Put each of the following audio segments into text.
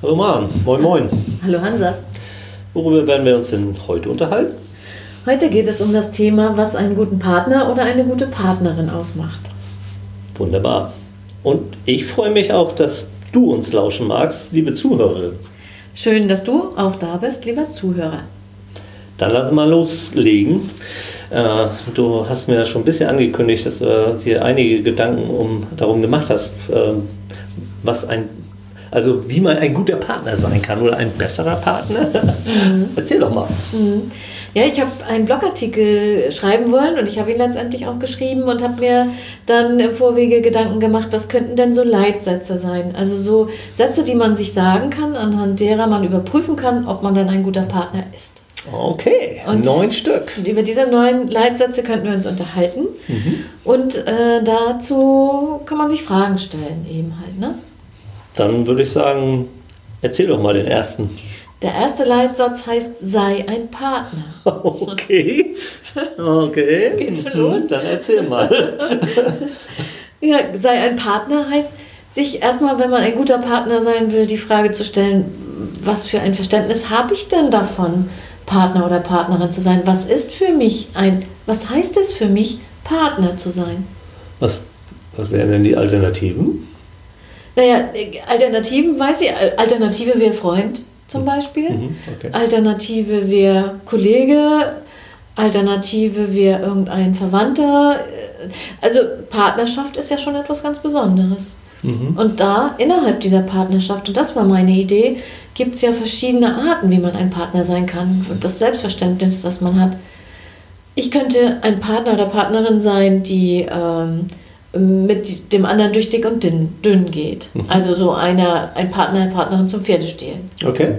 Hallo Maren, moin moin. Hallo Hansa. Worüber werden wir uns denn heute unterhalten? Heute geht es um das Thema, was einen guten Partner oder eine gute Partnerin ausmacht. Wunderbar. Und ich freue mich auch, dass du uns lauschen magst, liebe Zuhörerin. Schön, dass du auch da bist, lieber Zuhörer. Dann lass mal loslegen. Äh, du hast mir schon ein bisschen angekündigt, dass du dir einige Gedanken um, darum gemacht hast, äh, was ein, also wie man ein guter Partner sein kann oder ein besserer Partner. Mhm. Erzähl doch mal. Mhm. Ja, ich habe einen Blogartikel schreiben wollen und ich habe ihn letztendlich auch geschrieben und habe mir dann im Vorwege Gedanken gemacht, was könnten denn so Leitsätze sein? Also so Sätze, die man sich sagen kann, anhand derer man überprüfen kann, ob man dann ein guter Partner ist. Okay, und neun Stück. Über diese neun Leitsätze könnten wir uns unterhalten. Mhm. Und äh, dazu kann man sich Fragen stellen, eben halt. Dann würde ich sagen, erzähl doch mal den ersten. Der erste Leitsatz heißt, sei ein Partner. Okay. Okay. Geht schon los? Dann erzähl mal. ja, sei ein Partner heißt, sich erstmal, wenn man ein guter Partner sein will, die Frage zu stellen, was für ein Verständnis habe ich denn davon, Partner oder Partnerin zu sein? Was ist für mich ein, was heißt es für mich, Partner zu sein? Was, was wären denn die Alternativen? Naja, Alternativen, weiß ich, Alternative wäre Freund zum Beispiel. Mhm, okay. Alternative wäre Kollege, Alternative wäre irgendein Verwandter. Also Partnerschaft ist ja schon etwas ganz Besonderes. Mhm. Und da innerhalb dieser Partnerschaft, und das war meine Idee, gibt es ja verschiedene Arten, wie man ein Partner sein kann. Und das Selbstverständnis, das man hat. Ich könnte ein Partner oder Partnerin sein, die ähm, mit dem anderen durch dick und dünn, dünn geht. Mhm. Also so einer, ein Partner, eine Partnerin zum Pferdestehlen. Okay.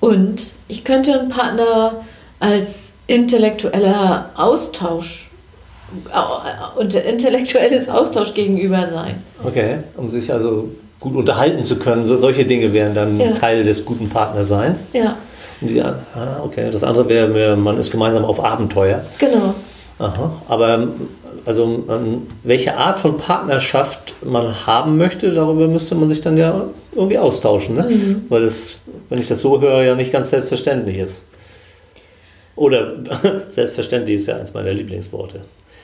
Und ich könnte ein Partner als intellektueller Austausch äh, und intellektuelles Austausch gegenüber sein. Okay, um sich also gut unterhalten zu können. So, solche Dinge wären dann ja. Teil des guten Partnerseins. Ja. Die, ah, okay, das andere wäre, man ist gemeinsam auf Abenteuer. Genau. Aha. Aber also welche Art von Partnerschaft man haben möchte, darüber müsste man sich dann ja irgendwie austauschen, ne? Mhm. weil es, wenn ich das so höre, ja nicht ganz selbstverständlich ist. Oder selbstverständlich ist ja eins meiner Lieblingsworte.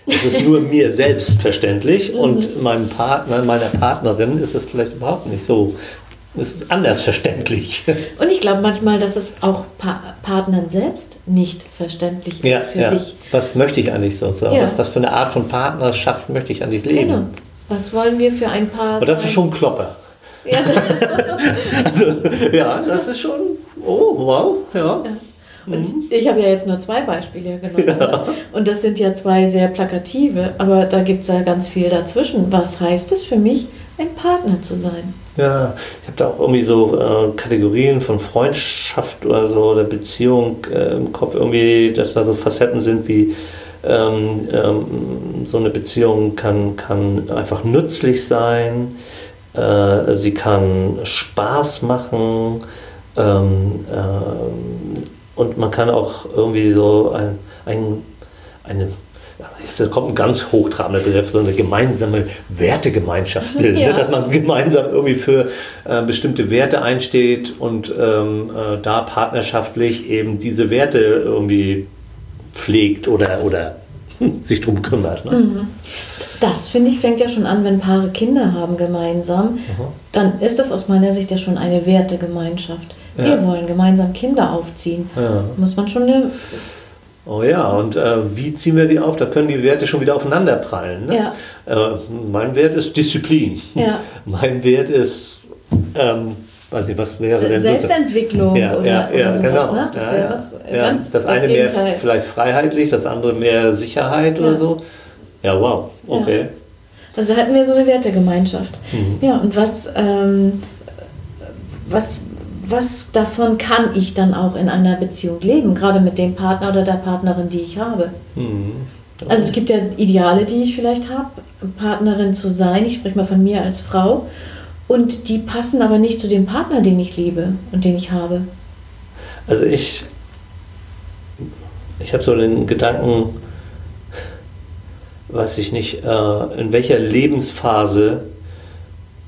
Es ist nur mir selbstverständlich mhm. und meinem Partner, meiner Partnerin ist es vielleicht überhaupt nicht so. Es ist anders verständlich. Und ich glaube manchmal, dass es auch pa Partnern selbst nicht verständlich ist ja, für ja. sich. Was möchte ich eigentlich sozusagen? Ja. Was, was, für eine Art von Partnerschaft möchte ich eigentlich leben? Genau. Was wollen wir für ein Paar? Aber das ist schon ein Klopper. Ja. also, ja, das ist schon. Oh, wow, ja. Und mhm. ich habe ja jetzt nur zwei Beispiele genommen. Ja. Und das sind ja zwei sehr plakative, aber da gibt es ja ganz viel dazwischen. Was heißt es für mich, ein Partner zu sein? Ja, ich habe da auch irgendwie so äh, Kategorien von Freundschaft oder so oder Beziehung äh, im Kopf, irgendwie, dass da so Facetten sind wie ähm, ähm, so eine Beziehung kann, kann einfach nützlich sein, äh, sie kann Spaß machen, ähm, ähm und man kann auch irgendwie so ein, ein, eine, jetzt kommt ein ganz hochtrabender Begriff, so eine gemeinsame Wertegemeinschaft bilden, ne? ja. ne? dass man gemeinsam irgendwie für äh, bestimmte Werte einsteht und ähm, äh, da partnerschaftlich eben diese Werte irgendwie pflegt oder, oder hm, sich drum kümmert. Ne? Mhm. Das finde ich fängt ja schon an, wenn Paare Kinder haben gemeinsam, Aha. dann ist das aus meiner Sicht ja schon eine Wertegemeinschaft. Ja. Wir wollen gemeinsam Kinder aufziehen. Ja. Muss man schon eine. Oh ja, und äh, wie ziehen wir die auf? Da können die Werte schon wieder aufeinander prallen. Ne? Ja. Äh, mein Wert ist Disziplin. Ja. Mein Wert ist, ähm, weiß nicht, was wäre denn Selbstentwicklung ja, oder, ja, ja, sowas, genau. Ne? Das wäre was ganz Das, das eine mehr vielleicht freiheitlich, das andere mehr Sicherheit oder so. Ja, wow, okay. Also hatten wir so eine Wertegemeinschaft. Mhm. Ja, und was, ähm, was was davon kann ich dann auch in einer Beziehung leben, gerade mit dem Partner oder der Partnerin, die ich habe. Mhm. Also es gibt ja Ideale, die ich vielleicht habe, Partnerin zu sein, ich spreche mal von mir als Frau, und die passen aber nicht zu dem Partner, den ich liebe und den ich habe. Also ich, ich habe so den Gedanken, weiß ich nicht, äh, in welcher Lebensphase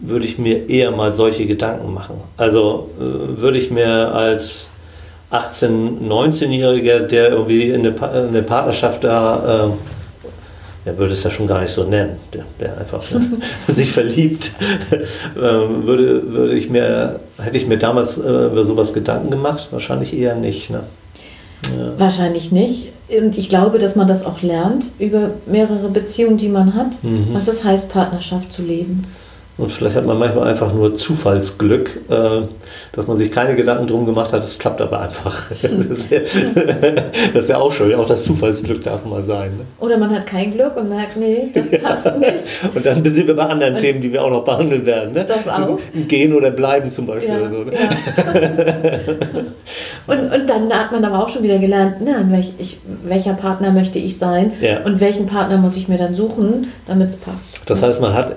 würde ich mir eher mal solche Gedanken machen. Also äh, würde ich mir als 18-, 19-Jähriger, der irgendwie in eine, pa eine Partnerschaft da, äh, er würde es ja schon gar nicht so nennen, der, der einfach ne, sich verliebt, äh, würde, würde ich mir, hätte ich mir damals äh, über sowas Gedanken gemacht? Wahrscheinlich eher nicht. Ne? Ja. Wahrscheinlich nicht. Und ich glaube, dass man das auch lernt über mehrere Beziehungen, die man hat, mhm. was es heißt, Partnerschaft zu leben. Und vielleicht hat man manchmal einfach nur Zufallsglück, äh, dass man sich keine Gedanken drum gemacht hat. Es klappt aber einfach. Das ist, ja, das ist ja auch schön. Auch das Zufallsglück darf mal sein. Ne? Oder man hat kein Glück und merkt, nee, das passt ja. nicht. Und dann sind wir bei anderen und Themen, die wir auch noch behandeln werden. Ne? Das auch. Gehen oder bleiben zum Beispiel. Ja, so, ne? ja. und, und dann hat man aber auch schon wieder gelernt, na, welch, ich, welcher Partner möchte ich sein und welchen Partner muss ich mir dann suchen, damit es passt. Das heißt, man hat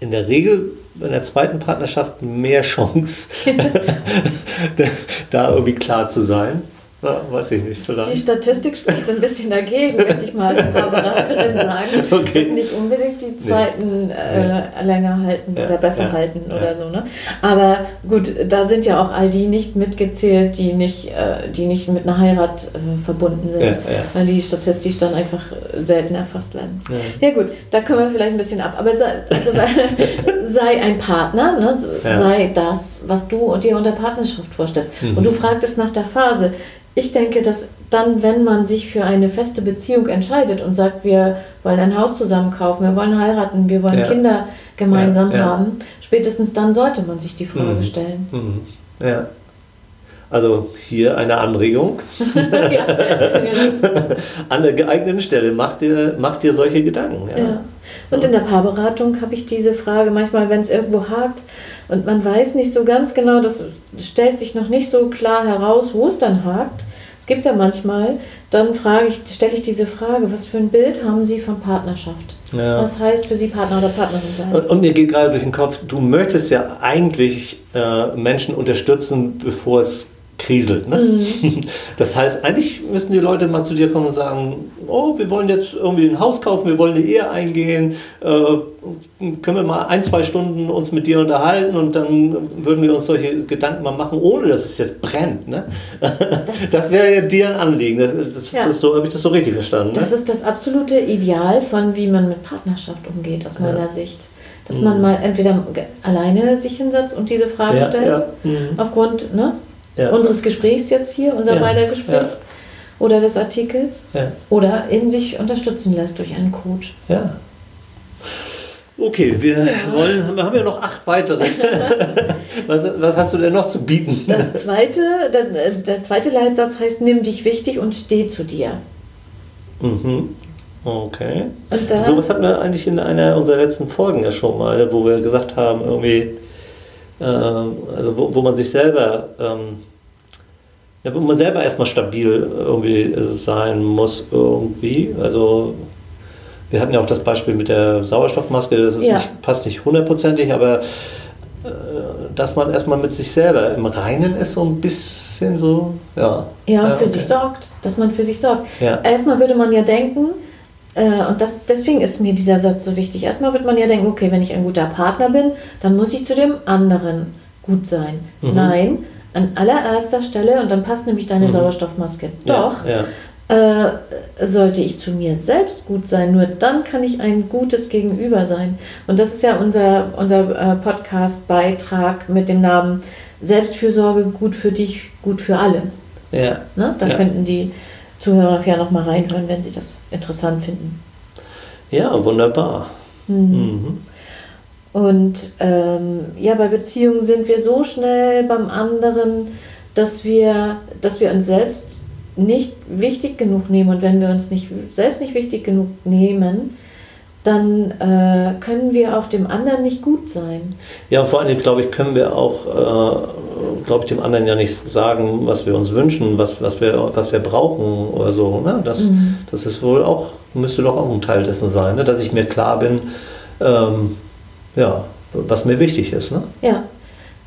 in der Regel in der zweiten Partnerschaft mehr Chance, da irgendwie klar zu sein. Ja, weiß ich nicht, vielleicht. Die Statistik spricht ein bisschen dagegen, möchte ich mal ein paar Beraterinnen sagen, okay. dass nicht unbedingt die zweiten nee. äh, länger halten ja, oder besser ja, halten oder so. Ne? Aber gut, da sind ja auch all die nicht mitgezählt, die nicht, äh, die nicht mit einer Heirat äh, verbunden sind, weil die statistisch dann einfach selten erfasst werden. Ja. gut, da können wir vielleicht ein bisschen ab. Aber sei, also, sei ein Partner, ne? sei das, was du dir unter Partnerschaft vorstellst. Mhm. Und du fragtest nach der Phase ich denke, dass dann, wenn man sich für eine feste Beziehung entscheidet und sagt, wir wollen ein Haus zusammen kaufen, wir wollen heiraten, wir wollen ja. Kinder gemeinsam ja, ja. haben, spätestens dann sollte man sich die Frage mhm. stellen. Mhm. Ja. Also hier eine Anregung. An der geeigneten Stelle macht dir, macht dir solche Gedanken. Und in der Paarberatung habe ich diese Frage manchmal, wenn es irgendwo hakt und man weiß nicht so ganz genau, das stellt sich noch nicht so klar heraus, wo es dann hakt, gibt es ja manchmal, dann frage ich, stelle ich diese Frage, was für ein Bild haben Sie von Partnerschaft? Ja. Was heißt für Sie Partner oder Partnerin sein? Und, und, mir geht gerade durch den Kopf, du möchtest ja eigentlich äh, Menschen unterstützen, bevor es kriselt. Ne? Mhm. Das heißt, eigentlich müssen die Leute mal zu dir kommen und sagen, oh, wir wollen jetzt irgendwie ein Haus kaufen, wir wollen eine Ehe eingehen, äh, können wir mal ein, zwei Stunden uns mit dir unterhalten und dann würden wir uns solche Gedanken mal machen, ohne dass es jetzt brennt. Ne? Das, das wäre ja dir ein Anliegen. Das, das, ja. so, Habe ich das so richtig verstanden? Ne? Das ist das absolute Ideal von, wie man mit Partnerschaft umgeht, aus meiner ja. Sicht dass man mhm. mal entweder alleine sich hinsetzt und diese Frage ja, stellt, ja. Mhm. aufgrund ne, ja. unseres Gesprächs jetzt hier, unser ja. beider Gespräch ja. oder des Artikels oder eben sich unterstützen lässt durch einen Coach. Ja. Okay, wir wollen, wir haben ja noch acht weitere. was, was, hast du denn noch zu bieten? Das zweite, der, der zweite Leitsatz heißt, nimm dich wichtig und steh zu dir. Mhm. Okay. So was hatten wir eigentlich in einer unserer letzten Folgen ja schon mal, wo wir gesagt haben, irgendwie, äh, also wo, wo man sich selber ähm, ja, wo man selber erstmal stabil irgendwie sein muss irgendwie. Also wir hatten ja auch das Beispiel mit der Sauerstoffmaske, das ja. nicht, passt nicht hundertprozentig, aber äh, dass man erstmal mit sich selber im Reinen ist, so ein bisschen so, ja. Ja, und für okay. sich sorgt, dass man für sich sorgt. Ja. Erstmal würde man ja denken, äh, und das, deswegen ist mir dieser Satz so wichtig. Erstmal wird man ja denken, okay, wenn ich ein guter Partner bin, dann muss ich zu dem anderen gut sein. Mhm. Nein, an allererster Stelle, und dann passt nämlich deine mhm. Sauerstoffmaske, doch, ja, ja. Äh, sollte ich zu mir selbst gut sein. Nur dann kann ich ein gutes Gegenüber sein. Und das ist ja unser, unser äh, Podcast-Beitrag mit dem Namen Selbstfürsorge, gut für dich, gut für alle. Ja. Ne? Da ja. könnten die Zuhörer ja noch mal reinhören, wenn sie das interessant finden. Ja, wunderbar. Mhm. Mhm. Und ähm, ja, bei Beziehungen sind wir so schnell beim anderen, dass wir, dass wir uns selbst nicht wichtig genug nehmen. Und wenn wir uns nicht, selbst nicht wichtig genug nehmen, dann äh, können wir auch dem anderen nicht gut sein. Ja, vor allem, glaube ich, können wir auch, äh, glaube ich, dem anderen ja nicht sagen, was wir uns wünschen, was, was, wir, was wir brauchen oder so. Ne? Das, mhm. das ist wohl auch, müsste doch auch ein Teil dessen sein, ne? dass ich mir klar bin, ähm, ja, was mir wichtig ist. Ne? Ja,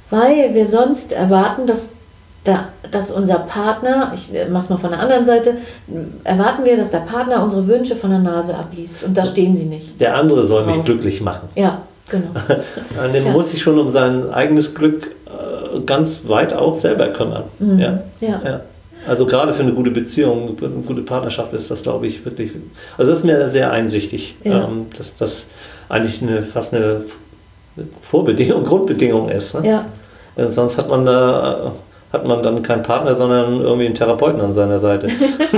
weil wir sonst erwarten, dass, da, dass unser Partner, ich mache es mal von der anderen Seite, erwarten wir, dass der Partner unsere Wünsche von der Nase abliest und da stehen sie nicht. Der andere soll drauf. mich glücklich machen. Ja. Genau. An dem ja. muss sich schon um sein eigenes Glück äh, ganz weit auch selber kümmern. Mhm. Ja? Ja. ja. Also gerade für eine gute Beziehung, eine gute Partnerschaft ist das, glaube ich, wirklich. Also das ist mir sehr einsichtig, ja. ähm, dass das eigentlich eine, fast eine Vorbedingung, Grundbedingung ist. Ne? Ja. Denn sonst hat man da hat man dann keinen Partner, sondern irgendwie einen Therapeuten an seiner Seite.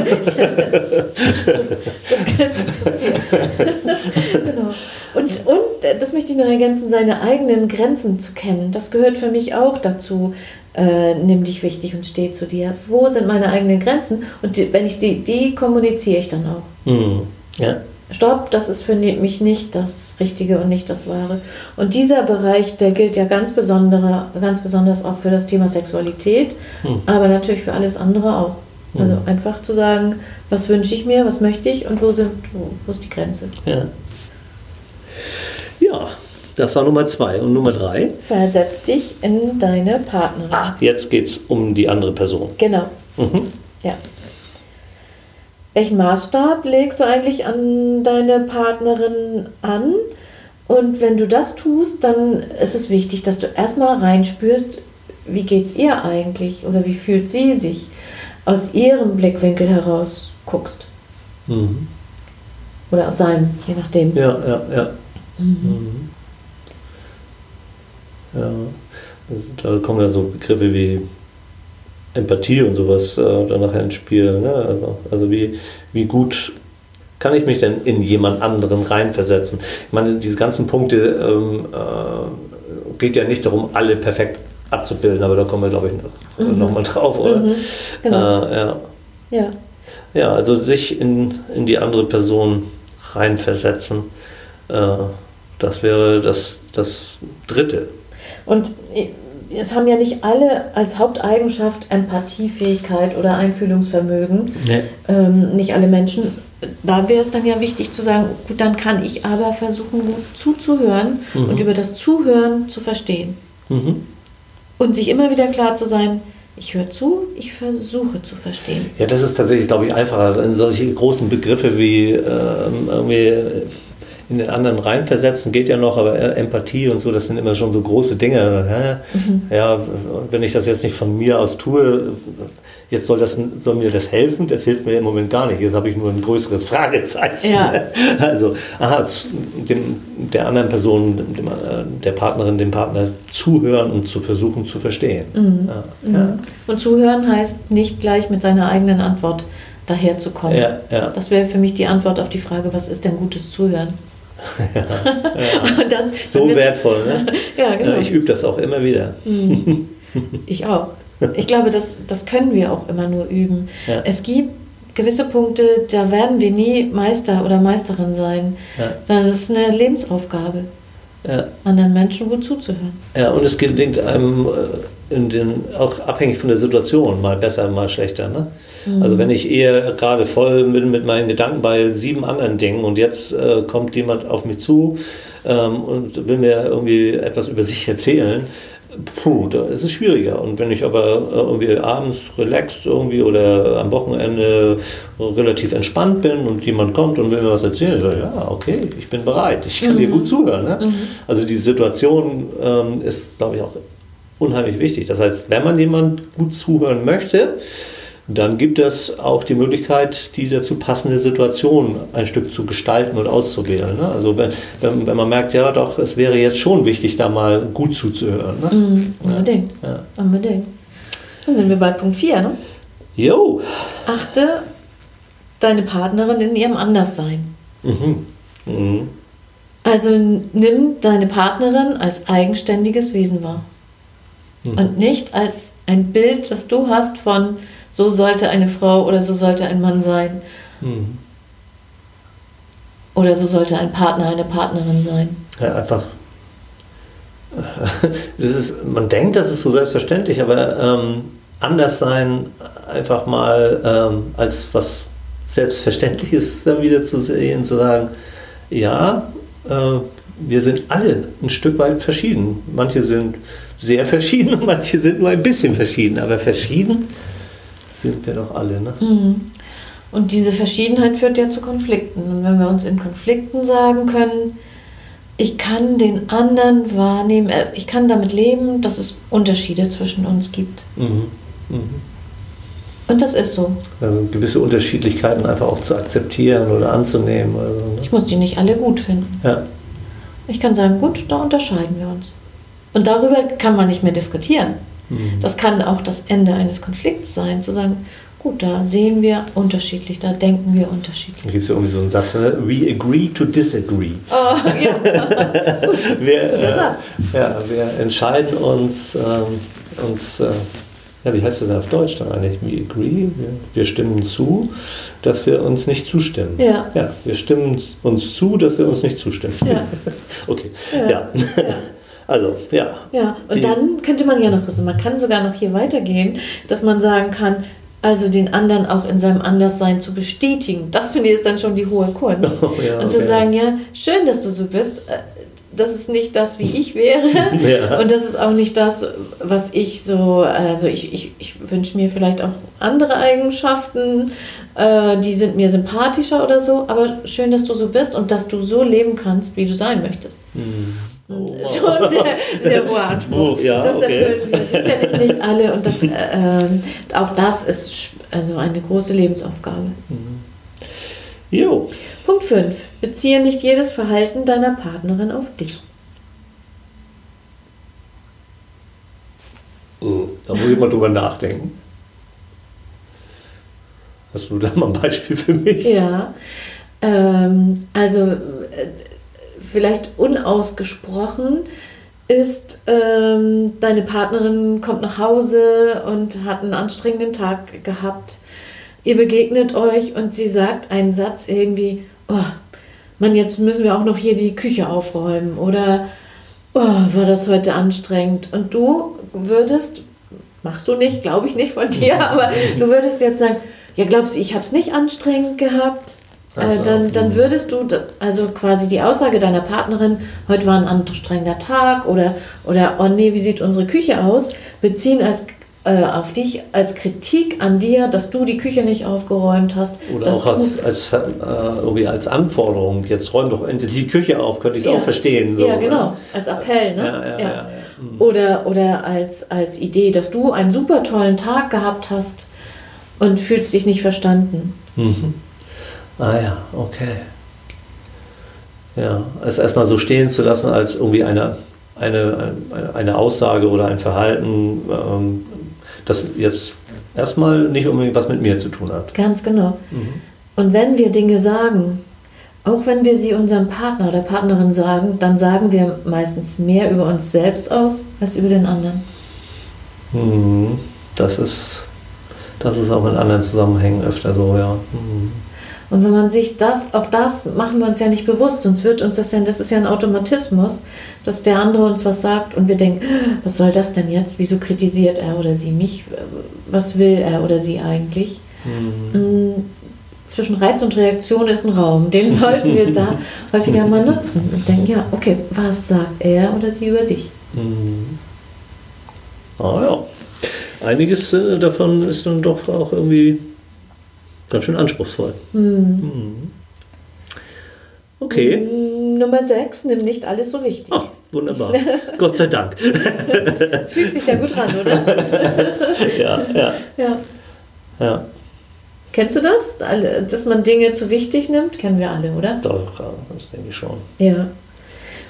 genau. Und, und äh, das möchte ich noch ergänzen, seine eigenen Grenzen zu kennen. Das gehört für mich auch dazu. Äh, nimm dich wichtig und steh zu dir. Wo sind meine eigenen Grenzen? Und die, wenn ich die, die kommuniziere ich dann auch. Mhm. Ja. Stopp, das ist für mich nicht das Richtige und nicht das Wahre. Und dieser Bereich, der gilt ja ganz, besondere, ganz besonders auch für das Thema Sexualität, hm. aber natürlich für alles andere auch. Hm. Also einfach zu sagen, was wünsche ich mir, was möchte ich und wo, sind, wo, wo ist die Grenze. Ja. ja, das war Nummer zwei. Und Nummer drei? Versetz dich in deine Partnerin. Ach, jetzt geht es um die andere Person. Genau. Mhm. Ja. Welchen Maßstab legst du eigentlich an deine Partnerin an? Und wenn du das tust, dann ist es wichtig, dass du erstmal reinspürst, wie geht es ihr eigentlich oder wie fühlt sie sich aus ihrem Blickwinkel heraus guckst. Mhm. Oder aus seinem, je nachdem. Ja, ja, ja. Mhm. Mhm. Ja, da kommen ja so Begriffe wie Empathie und sowas äh, dann nachher ins Spiel. Ne? Also, also wie, wie gut kann ich mich denn in jemand anderen reinversetzen? Ich meine, diese ganzen Punkte ähm, äh, geht ja nicht darum, alle perfekt abzubilden, aber da kommen wir, glaube ich, noch, mhm. noch mal drauf, oder? Mhm. Genau. Äh, ja. ja. Ja, also sich in, in die andere Person reinversetzen, äh, das wäre das, das Dritte. Und es haben ja nicht alle als Haupteigenschaft Empathiefähigkeit oder Einfühlungsvermögen. Nee. Ähm, nicht alle Menschen. Da wäre es dann ja wichtig zu sagen, gut, dann kann ich aber versuchen, gut zuzuhören mhm. und über das Zuhören zu verstehen. Mhm. Und sich immer wieder klar zu sein, ich höre zu, ich versuche zu verstehen. Ja, das ist tatsächlich, glaube ich, einfacher. In solche großen Begriffe wie äh, irgendwie in den anderen reinversetzen geht ja noch, aber Empathie und so, das sind immer schon so große Dinge. Mhm. Ja, wenn ich das jetzt nicht von mir aus tue, jetzt soll, das, soll mir das helfen, das hilft mir im Moment gar nicht. Jetzt habe ich nur ein größeres Fragezeichen. Ja. Also, aha, dem, der anderen Person, dem, äh, der Partnerin, dem Partner zuhören und zu versuchen zu verstehen. Mhm. Ja. Mhm. Und zuhören heißt nicht gleich mit seiner eigenen Antwort daherzukommen. Ja, ja. Das wäre für mich die Antwort auf die Frage, was ist denn gutes Zuhören? Ja, ja. So wertvoll, ne? ja, genau. Ich übe das auch immer wieder. Mhm. Ich auch. Ich glaube, das, das können wir auch immer nur üben. Ja. Es gibt gewisse Punkte, da werden wir nie Meister oder Meisterin sein, sondern das ist eine Lebensaufgabe, anderen Menschen gut zuzuhören. Ja, und es gelingt einem äh, in den, auch abhängig von der Situation, mal besser, mal schlechter. Ne? Also wenn ich eher gerade voll bin mit meinen Gedanken bei sieben anderen Dingen und jetzt äh, kommt jemand auf mich zu ähm, und will mir irgendwie etwas über sich erzählen, puh, da ist es schwieriger. Und wenn ich aber äh, irgendwie abends relaxed irgendwie oder am Wochenende relativ entspannt bin und jemand kommt und will mir was erzählen, sage, ja, okay, ich bin bereit, ich kann mhm. dir gut zuhören. Ne? Mhm. Also die Situation ähm, ist, glaube ich, auch unheimlich wichtig. Das heißt, wenn man jemand gut zuhören möchte, dann gibt es auch die Möglichkeit, die dazu passende Situation ein Stück zu gestalten und auszuwählen. Ne? Also wenn, wenn, wenn, man merkt, ja doch, es wäre jetzt schon wichtig, da mal gut zuzuhören. Ne? Mm, unbedingt. Ja. unbedingt. Dann sind wir bei Punkt 4, ne? Jo. Achte deine Partnerin in ihrem Anderssein. Mhm. Mhm. Also nimm deine Partnerin als eigenständiges Wesen wahr. Mhm. Und nicht als ein Bild, das du hast von so sollte eine Frau oder so sollte ein Mann sein. Mhm. Oder so sollte ein Partner, eine Partnerin sein. Ja, einfach. Das ist, man denkt, das ist so selbstverständlich, aber ähm, anders sein einfach mal ähm, als was Selbstverständliches dann wieder zu sehen, zu sagen, ja, äh, wir sind alle ein Stück weit verschieden. Manche sind sehr verschieden, manche sind nur ein bisschen verschieden, aber verschieden sind wir doch alle. Ne? Mhm. Und diese Verschiedenheit führt ja zu Konflikten. Und wenn wir uns in Konflikten sagen können, ich kann den anderen wahrnehmen, äh, ich kann damit leben, dass es Unterschiede zwischen uns gibt. Mhm. Mhm. Und das ist so. Also gewisse Unterschiedlichkeiten einfach auch zu akzeptieren oder anzunehmen. Also, ne? Ich muss die nicht alle gut finden. Ja. Ich kann sagen, gut, da unterscheiden wir uns. Und darüber kann man nicht mehr diskutieren. Mhm. Das kann auch das Ende eines Konflikts sein, zu sagen, gut, da sehen wir unterschiedlich, da denken wir unterschiedlich. Da gibt es ja irgendwie so einen Satz, ne? we agree to disagree. Oh, ja. wir, Guter äh. Ja, wir entscheiden uns, ähm, uns äh, ja, wie heißt das denn auf Deutsch dann eigentlich? We agree, wir, wir, stimmen zu, dass wir uns nicht zustimmen. Ja. ja. Wir stimmen uns zu, dass wir uns nicht zustimmen. Ja. okay, ja. ja. Also, ja. Ja, und Die, dann könnte man ja noch, also man kann sogar noch hier weitergehen, dass man sagen kann, also den anderen auch in seinem Anderssein zu bestätigen. Das finde ich ist dann schon die hohe Kunst. Oh, ja, und zu sagen, ja, schön, dass du so bist. Äh, das ist nicht das, wie ich wäre. Ja. Und das ist auch nicht das, was ich so, also ich, ich, ich wünsche mir vielleicht auch andere Eigenschaften, äh, die sind mir sympathischer oder so, aber schön, dass du so bist und dass du so leben kannst, wie du sein möchtest. Mhm. Oh. Schon sehr, sehr hoher Anspruch. Oh, ja, das okay. erfüllen wir sicherlich nicht alle und das, äh, auch das ist also eine große Lebensaufgabe. Mhm. Jo. Punkt 5. Beziehe nicht jedes Verhalten deiner Partnerin auf dich. Oh, da muss ich mal drüber nachdenken. Hast du da mal ein Beispiel für mich? Ja. Ähm, also äh, vielleicht unausgesprochen ist, ähm, deine Partnerin kommt nach Hause und hat einen anstrengenden Tag gehabt. Ihr begegnet euch und sie sagt einen Satz irgendwie, oh, Mann, jetzt müssen wir auch noch hier die Küche aufräumen oder oh, war das heute anstrengend. Und du würdest, machst du nicht, glaube ich nicht von dir, aber du würdest jetzt sagen, ja, glaubst du, ich habe es nicht anstrengend gehabt? Also, dann, dann würdest du, also quasi die Aussage deiner Partnerin, heute war ein anstrengender Tag oder, oder oh nee, wie sieht unsere Küche aus, beziehen als, äh, auf dich als Kritik an dir, dass du die Küche nicht aufgeräumt hast. Oder auch als, als, äh, irgendwie als Anforderung, jetzt räum doch endlich die Küche auf, könnte ich es ja. auch verstehen. So, ja, genau, ne? als Appell. Ne? Ja, ja. Mhm. Oder, oder als, als Idee, dass du einen super tollen Tag gehabt hast und fühlst dich nicht verstanden. Mhm. Ah ja, okay. Ja, es erstmal so stehen zu lassen als irgendwie eine, eine, eine Aussage oder ein Verhalten, ähm, das jetzt erstmal nicht unbedingt was mit mir zu tun hat. Ganz genau. Mhm. Und wenn wir Dinge sagen, auch wenn wir sie unserem Partner oder Partnerin sagen, dann sagen wir meistens mehr über uns selbst aus als über den anderen. Mhm. Das ist, das ist auch in anderen Zusammenhängen öfter so, ja. Mhm. Und wenn man sich das, auch das machen wir uns ja nicht bewusst, sonst wird uns das ja, das ist ja ein Automatismus, dass der andere uns was sagt und wir denken, was soll das denn jetzt? Wieso kritisiert er oder sie mich? Was will er oder sie eigentlich? Mhm. Mm, zwischen Reiz und Reaktion ist ein Raum, den sollten wir da häufiger mal nutzen und denken, ja, okay, was sagt er oder sie über sich? Mhm. Ah ja, einiges äh, davon ist dann doch auch irgendwie ganz schön anspruchsvoll. Mhm. Okay. Hm, Nummer 6, nimm nicht alles so wichtig. Oh, wunderbar. Gott sei Dank. Fühlt sich da gut ran, oder? ja, ja. Ja. ja. Kennst du das? Dass man Dinge zu wichtig nimmt? Kennen wir alle, oder? Doch, das denke ich schon. Ja.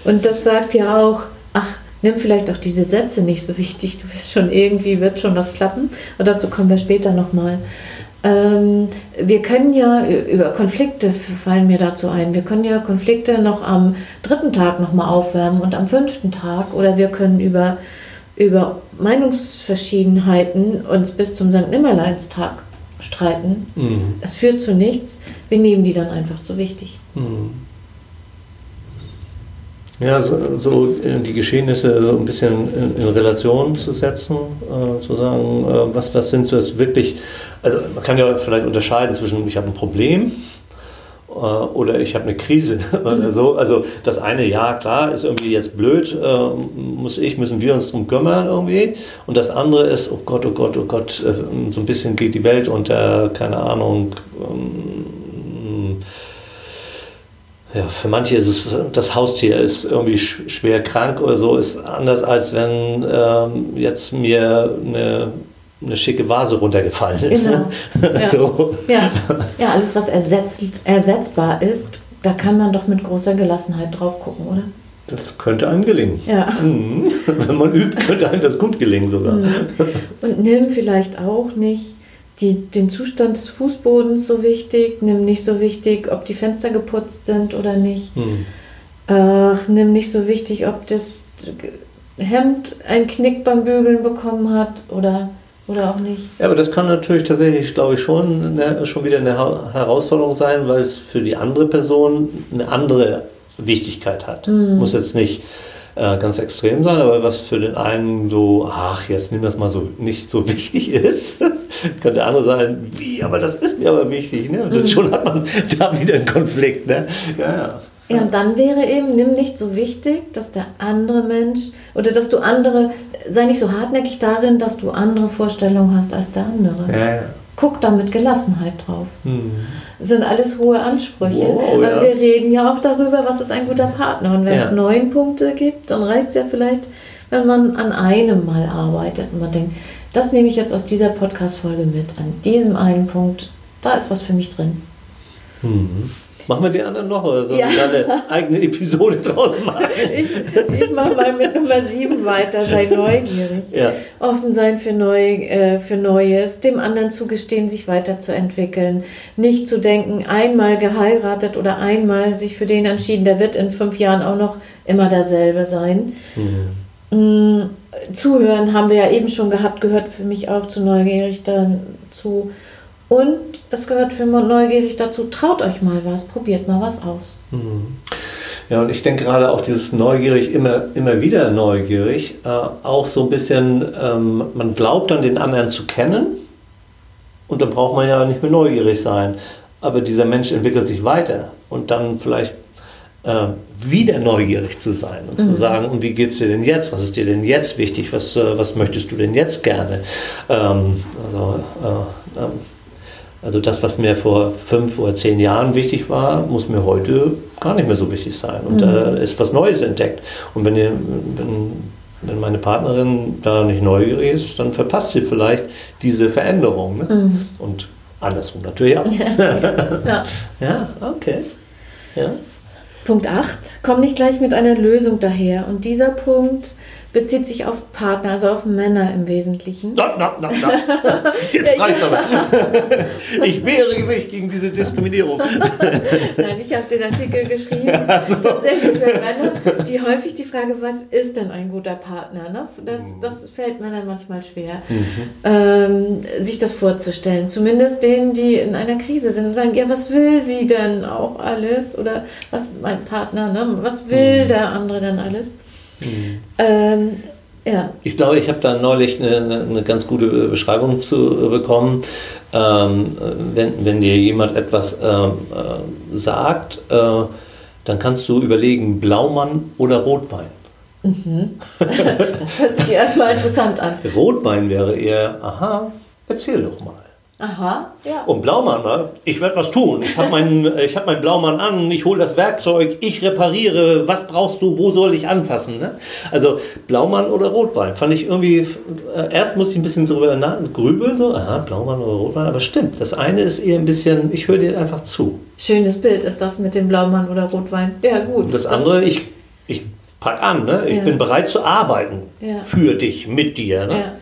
Und das sagt ja auch, ach, nimm vielleicht auch diese Sätze nicht so wichtig. Du wirst schon irgendwie, wird schon was klappen. Und dazu kommen wir später nochmal. Ähm, wir können ja über Konflikte, fallen mir dazu ein, wir können ja Konflikte noch am dritten Tag nochmal aufwärmen und am fünften Tag oder wir können über, über Meinungsverschiedenheiten uns bis zum St. Nimmerleinstag streiten. Mhm. Es führt zu nichts, wir nehmen die dann einfach zu wichtig. Mhm. Ja, so, so, die Geschehnisse so ein bisschen in, in Relation zu setzen, äh, zu sagen, äh, was, was sind so jetzt wirklich, also man kann ja vielleicht unterscheiden zwischen, ich habe ein Problem äh, oder ich habe eine Krise oder so. Also das eine, ja klar, ist irgendwie jetzt blöd, äh, muss ich, müssen wir uns drum kümmern irgendwie. Und das andere ist, oh Gott, oh Gott, oh Gott, äh, so ein bisschen geht die Welt unter, keine Ahnung. Ähm, ja, für manche ist es, das Haustier ist irgendwie schwer krank oder so, ist anders als wenn ähm, jetzt mir eine, eine schicke Vase runtergefallen ist. Genau. Ja. so. ja. ja, alles, was ersetz, ersetzbar ist, da kann man doch mit großer Gelassenheit drauf gucken, oder? Das könnte einem gelingen. Ja. Mhm. Wenn man übt, könnte einem das gut gelingen sogar. Mhm. Und nimm vielleicht auch nicht die, den Zustand des Fußbodens so wichtig, nimm nicht so wichtig, ob die Fenster geputzt sind oder nicht. Hm. Ach, nimm nicht so wichtig, ob das Hemd einen Knick beim Bügeln bekommen hat oder, oder auch nicht. Ja, aber das kann natürlich tatsächlich, glaube ich, schon, eine, schon wieder eine Herausforderung sein, weil es für die andere Person eine andere Wichtigkeit hat. Mhm. Muss jetzt nicht äh, ganz extrem sein, aber was für den einen so, ach, jetzt nimm das mal so nicht so wichtig ist, kann der andere sein, wie, aber das ist mir aber wichtig. Ne? Und mhm. schon hat man da wieder einen Konflikt. Ne? Ja, ja. Ja, und dann wäre eben, nimm nicht so wichtig, dass der andere Mensch oder dass du andere, sei nicht so hartnäckig darin, dass du andere Vorstellungen hast als der andere. Ja, ja. Guck da mit Gelassenheit drauf. Mhm. Das sind alles hohe Ansprüche. Wow, ja. wir reden ja auch darüber, was ist ein guter Partner. Und wenn es neun Punkte gibt, dann reicht es ja vielleicht, wenn man an einem mal arbeitet und man denkt, das nehme ich jetzt aus dieser Podcast-Folge mit. An diesem einen Punkt, da ist was für mich drin. Mhm. Machen wir die anderen noch oder sollen ja. wir eine eigene Episode draus machen? Ich, ich mache mal mit Nummer 7 weiter. Sei neugierig. Ja. Offen sein für, Neu, äh, für Neues, dem anderen zugestehen, sich weiterzuentwickeln. Nicht zu denken, einmal geheiratet oder einmal sich für den entschieden, der wird in fünf Jahren auch noch immer derselbe sein. Mhm. Mm, zuhören haben wir ja eben schon gehabt, gehört für mich auch zu neugierig dazu. Und es gehört für neugierig dazu, traut euch mal was, probiert mal was aus. Mhm. Ja, und ich denke gerade auch dieses neugierig, immer, immer wieder neugierig, äh, auch so ein bisschen, ähm, man glaubt dann den anderen zu kennen und dann braucht man ja nicht mehr neugierig sein. Aber dieser Mensch entwickelt sich weiter und dann vielleicht äh, wieder neugierig zu sein und mhm. zu sagen, und wie geht es dir denn jetzt? Was ist dir denn jetzt wichtig? Was, äh, was möchtest du denn jetzt gerne? Ähm, also, äh, ähm, also das, was mir vor fünf oder zehn Jahren wichtig war, muss mir heute gar nicht mehr so wichtig sein. Und mhm. da ist was Neues entdeckt. Und wenn, wenn, wenn meine Partnerin da nicht neugierig ist, dann verpasst sie vielleicht diese Veränderung. Ne? Mhm. Und andersrum natürlich auch. Ja, ja. okay. Ja. Punkt 8. Komm nicht gleich mit einer Lösung daher. Und dieser Punkt bezieht sich auf Partner, also auf Männer im Wesentlichen. Na, na, na, na. Jetzt reicht's aber. Ich wehre mich gegen diese Diskriminierung. Nein, ich habe den Artikel geschrieben, also. tatsächlich für Männer, die häufig die Frage, was ist denn ein guter Partner? Ne? Das, das fällt Männern manchmal schwer, mhm. ähm, sich das vorzustellen. Zumindest denen, die in einer Krise sind und sagen, ja, was will sie denn auch alles? Oder was mein Partner, ne? was will mhm. der andere denn alles? Mhm. Ähm, ja. Ich glaube, ich habe da neulich eine, eine, ganz gute Beschreibung zu bekommen. Ähm, wenn, wenn dir jemand etwas ähm, äh, sagt, äh, dann kannst du überlegen, Blaumann oder Rotwein. Mhm. Das hört sich erstmal interessant an. Rotwein wäre eher, aha, erzähl doch mal. Aha, ja. Und Blaumann, ne? ich werde was tun. Ich habe meinen hab mein Blaumann an, ich hole das Werkzeug, ich repariere, was brauchst du, wo soll ich anfassen? Ne? Also Blaumann oder Rotwein, fand ich irgendwie, äh, erst musste ich ein bisschen drüber grübeln, so, aha, Blaumann oder Rotwein, aber stimmt, das eine ist eher ein bisschen, ich höre dir einfach zu. Schönes Bild ist das mit dem Blaumann oder Rotwein. Ja, gut. Und das, das andere, ich, ich pack an, ne? ich ja. bin bereit zu arbeiten ja. für dich, mit dir. Ne?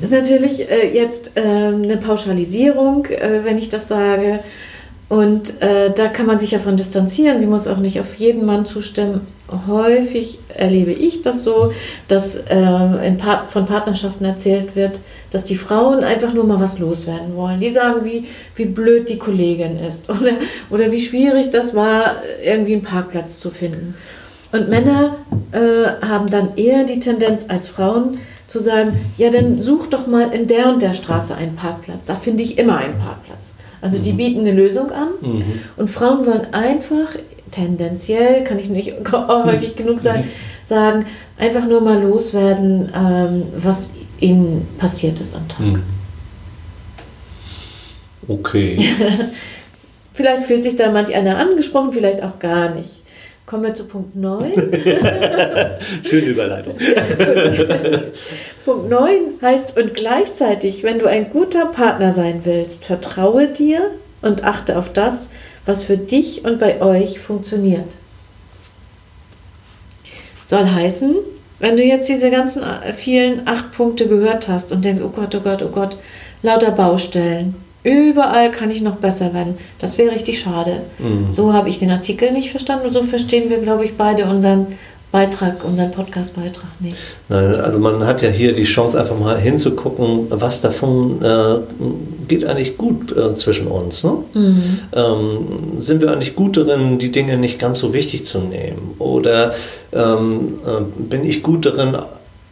Das ist natürlich äh, jetzt äh, eine Pauschalisierung, äh, wenn ich das sage. Und äh, da kann man sich ja von distanzieren. Sie muss auch nicht auf jeden Mann zustimmen. Häufig erlebe ich das so, dass äh, Part von Partnerschaften erzählt wird, dass die Frauen einfach nur mal was loswerden wollen. Die sagen, wie, wie blöd die Kollegin ist oder, oder wie schwierig das war, irgendwie einen Parkplatz zu finden. Und Männer äh, haben dann eher die Tendenz als Frauen, zu sagen, ja, dann such doch mal in der und der Straße einen Parkplatz. Da finde ich immer einen Parkplatz. Also die mhm. bieten eine Lösung an mhm. und Frauen wollen einfach tendenziell, kann ich nicht häufig mhm. genug sagen, sagen, einfach nur mal loswerden, ähm, was ihnen passiert ist am Tag. Mhm. Okay. Vielleicht fühlt sich da manch einer angesprochen, vielleicht auch gar nicht. Kommen wir zu Punkt 9. Schöne Überleitung. Punkt 9 heißt, und gleichzeitig, wenn du ein guter Partner sein willst, vertraue dir und achte auf das, was für dich und bei euch funktioniert. Soll heißen, wenn du jetzt diese ganzen äh, vielen acht Punkte gehört hast und denkst, oh Gott, oh Gott, oh Gott, lauter Baustellen, Überall kann ich noch besser werden. Das wäre richtig schade. Mhm. So habe ich den Artikel nicht verstanden und so verstehen wir, glaube ich, beide unseren Beitrag, unseren Podcast-Beitrag nicht. Nein, also man hat ja hier die Chance, einfach mal hinzugucken, was davon äh, geht eigentlich gut äh, zwischen uns. Ne? Mhm. Ähm, sind wir eigentlich gut darin, die Dinge nicht ganz so wichtig zu nehmen? Oder ähm, äh, bin ich gut darin,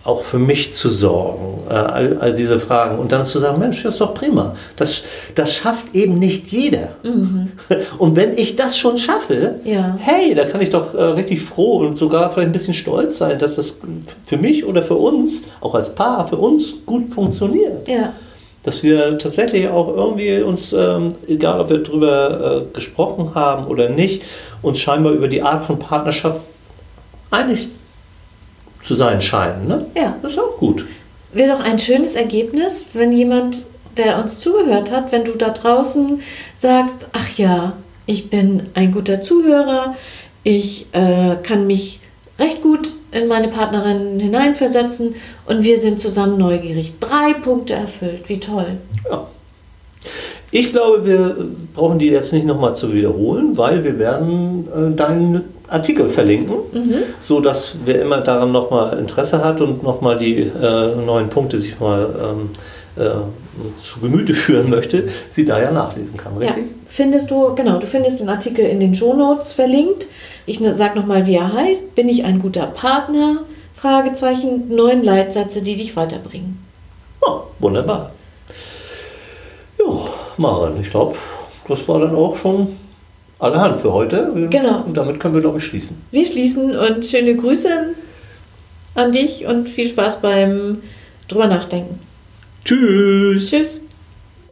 auch für mich zu sorgen, äh, all, all, diese Fragen und dann zu sagen, Mensch, das ist doch prima. Das, das schafft eben nicht jeder. Mhm. Und wenn ich das schon schaffe, ja. hey, da kann ich doch äh, richtig froh und sogar vielleicht ein bisschen stolz sein, dass das für mich oder für uns, auch als Paar, für uns gut funktioniert. Ja. Dass wir tatsächlich auch irgendwie uns, ähm, egal ob wir darüber äh, gesprochen haben oder nicht, uns scheinbar über die Art von Partnerschaft einig zu sein scheinen. Ne? Ja. Das ist auch gut. Wäre doch ein schönes Ergebnis, wenn jemand, der uns zugehört hat, wenn du da draußen sagst, ach ja, ich bin ein guter Zuhörer, ich äh, kann mich recht gut in meine Partnerin hineinversetzen und wir sind zusammen neugierig. Drei Punkte erfüllt, wie toll. Ja. Ich glaube, wir brauchen die jetzt nicht nochmal zu wiederholen, weil wir werden äh, deinen Artikel verlinken, mhm. so dass wer immer daran nochmal Interesse hat und nochmal die äh, neuen Punkte sich mal ähm, äh, zu Gemüte führen möchte, sie da ja nachlesen kann, richtig? Ja. Findest du, genau, du findest den Artikel in den Shownotes verlinkt. Ich ne, sage nochmal, wie er heißt. Bin ich ein guter Partner? Fragezeichen, neun Leitsätze, die dich weiterbringen. Oh, wunderbar. Jo, Maren, ich glaube, das war dann auch schon allerhand für heute. Genau. Und damit können wir, glaube ich, schließen. Wir schließen und schöne Grüße an dich und viel Spaß beim drüber nachdenken. Tschüss. Tschüss.